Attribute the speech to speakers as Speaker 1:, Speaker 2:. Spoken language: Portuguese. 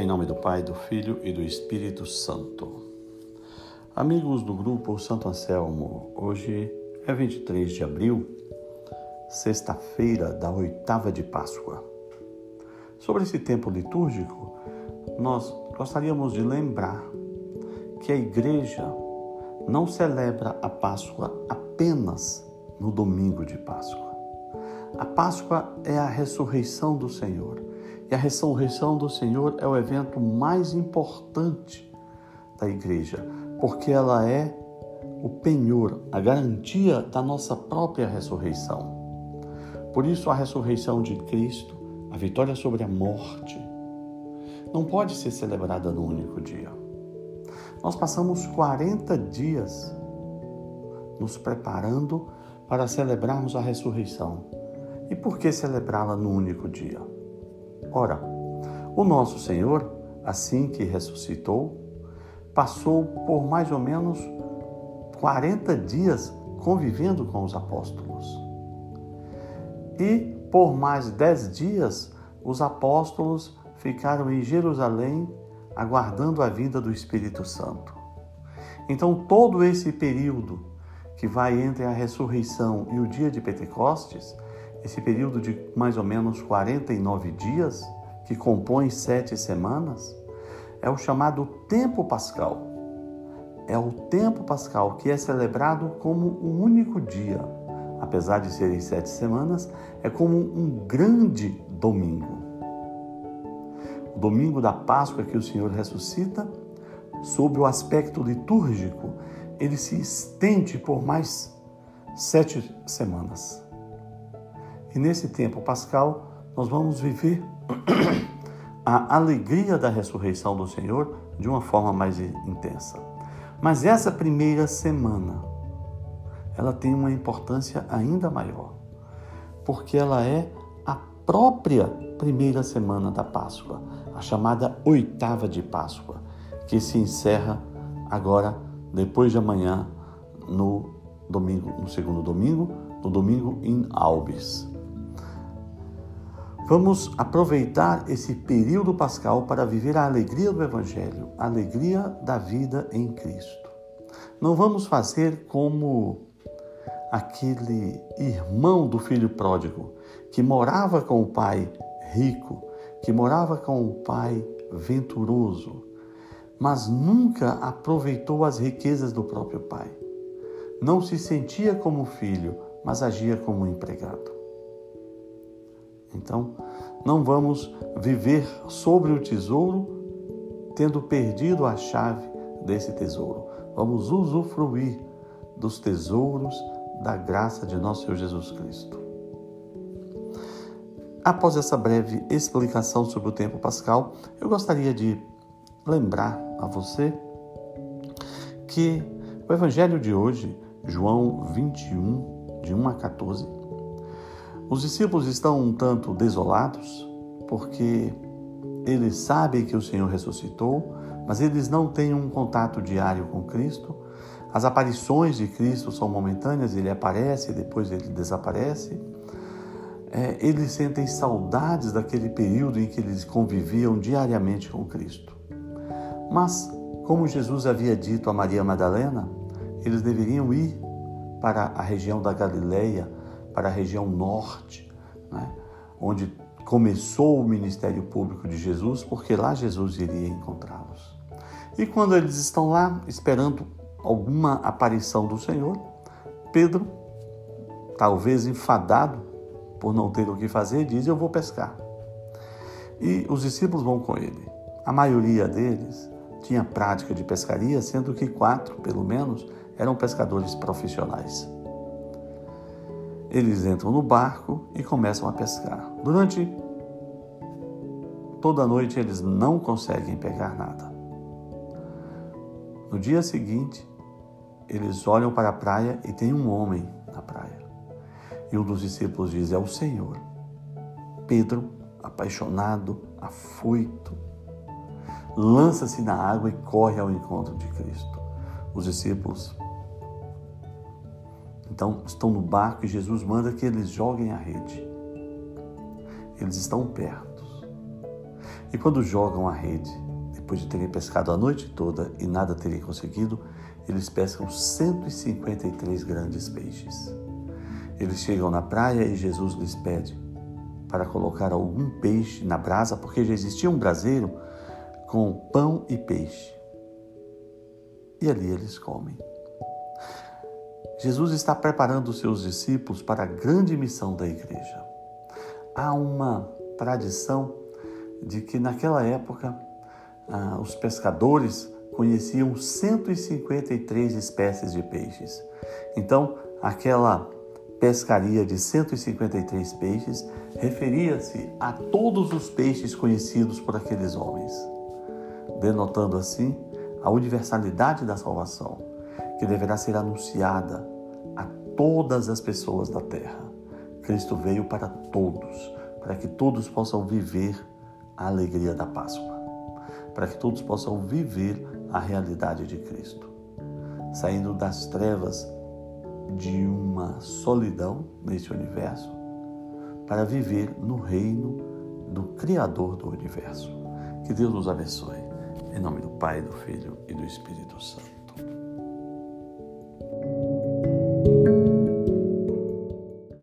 Speaker 1: Em nome do Pai, do Filho e do Espírito Santo. Amigos do grupo Santo Anselmo, hoje é 23 de abril, sexta-feira da oitava de Páscoa. Sobre esse tempo litúrgico, nós gostaríamos de lembrar que a Igreja não celebra a Páscoa apenas no domingo de Páscoa. A Páscoa é a ressurreição do Senhor. E a ressurreição do Senhor é o evento mais importante da igreja, porque ela é o penhor, a garantia da nossa própria ressurreição. Por isso, a ressurreição de Cristo, a vitória sobre a morte, não pode ser celebrada num único dia. Nós passamos 40 dias nos preparando para celebrarmos a ressurreição. E por que celebrá-la num único dia? Ora, o nosso Senhor, assim que ressuscitou, passou por mais ou menos 40 dias convivendo com os apóstolos. E por mais dez dias, os apóstolos ficaram em Jerusalém aguardando a vinda do Espírito Santo. Então, todo esse período que vai entre a ressurreição e o dia de Pentecostes, esse período de mais ou menos 49 dias, que compõe sete semanas, é o chamado tempo pascal. É o tempo pascal que é celebrado como um único dia. Apesar de serem sete semanas, é como um grande domingo. O domingo da Páscoa que o Senhor ressuscita, sob o aspecto litúrgico, ele se estende por mais sete semanas. E nesse tempo pascal, nós vamos viver a alegria da ressurreição do Senhor de uma forma mais intensa. Mas essa primeira semana, ela tem uma importância ainda maior, porque ela é a própria primeira semana da Páscoa, a chamada oitava de Páscoa, que se encerra agora depois de amanhã, no domingo, no segundo domingo, no domingo em Albis. Vamos aproveitar esse período pascal para viver a alegria do Evangelho, a alegria da vida em Cristo. Não vamos fazer como aquele irmão do filho pródigo que morava com o pai rico, que morava com o pai venturoso, mas nunca aproveitou as riquezas do próprio pai. Não se sentia como filho, mas agia como empregado. Então, não vamos viver sobre o tesouro tendo perdido a chave desse tesouro. Vamos usufruir dos tesouros da graça de nosso Senhor Jesus Cristo. Após essa breve explicação sobre o tempo pascal, eu gostaria de lembrar a você que o Evangelho de hoje, João 21, de 1 a 14, os discípulos estão um tanto desolados porque eles sabem que o Senhor ressuscitou, mas eles não têm um contato diário com Cristo. As aparições de Cristo são momentâneas, ele aparece, depois ele desaparece. É, eles sentem saudades daquele período em que eles conviviam diariamente com Cristo. Mas, como Jesus havia dito a Maria Madalena, eles deveriam ir para a região da Galileia, para a região norte, né, onde começou o ministério público de Jesus, porque lá Jesus iria encontrá-los. E quando eles estão lá esperando alguma aparição do Senhor, Pedro, talvez enfadado por não ter o que fazer, diz: Eu vou pescar. E os discípulos vão com ele. A maioria deles tinha prática de pescaria, sendo que quatro, pelo menos, eram pescadores profissionais. Eles entram no barco e começam a pescar. Durante toda a noite eles não conseguem pegar nada. No dia seguinte, eles olham para a praia e tem um homem na praia. E um dos discípulos diz: É o Senhor. Pedro, apaixonado, afoito, lança-se na água e corre ao encontro de Cristo. Os discípulos então estão no barco e Jesus manda que eles joguem a rede. Eles estão perto. E quando jogam a rede, depois de terem pescado a noite toda e nada terem conseguido, eles pescam 153 grandes peixes. Eles chegam na praia e Jesus lhes pede para colocar algum peixe na brasa, porque já existia um braseiro com pão e peixe. E ali eles comem. Jesus está preparando os seus discípulos para a grande missão da igreja. Há uma tradição de que naquela época ah, os pescadores conheciam 153 espécies de peixes. Então, aquela pescaria de 153 peixes referia-se a todos os peixes conhecidos por aqueles homens, denotando assim a universalidade da salvação, que deverá ser anunciada todas as pessoas da terra. Cristo veio para todos, para que todos possam viver a alegria da Páscoa, para que todos possam viver a realidade de Cristo, saindo das trevas de uma solidão nesse universo para viver no reino do Criador do universo. Que Deus nos abençoe. Em nome do Pai, do Filho e do Espírito Santo.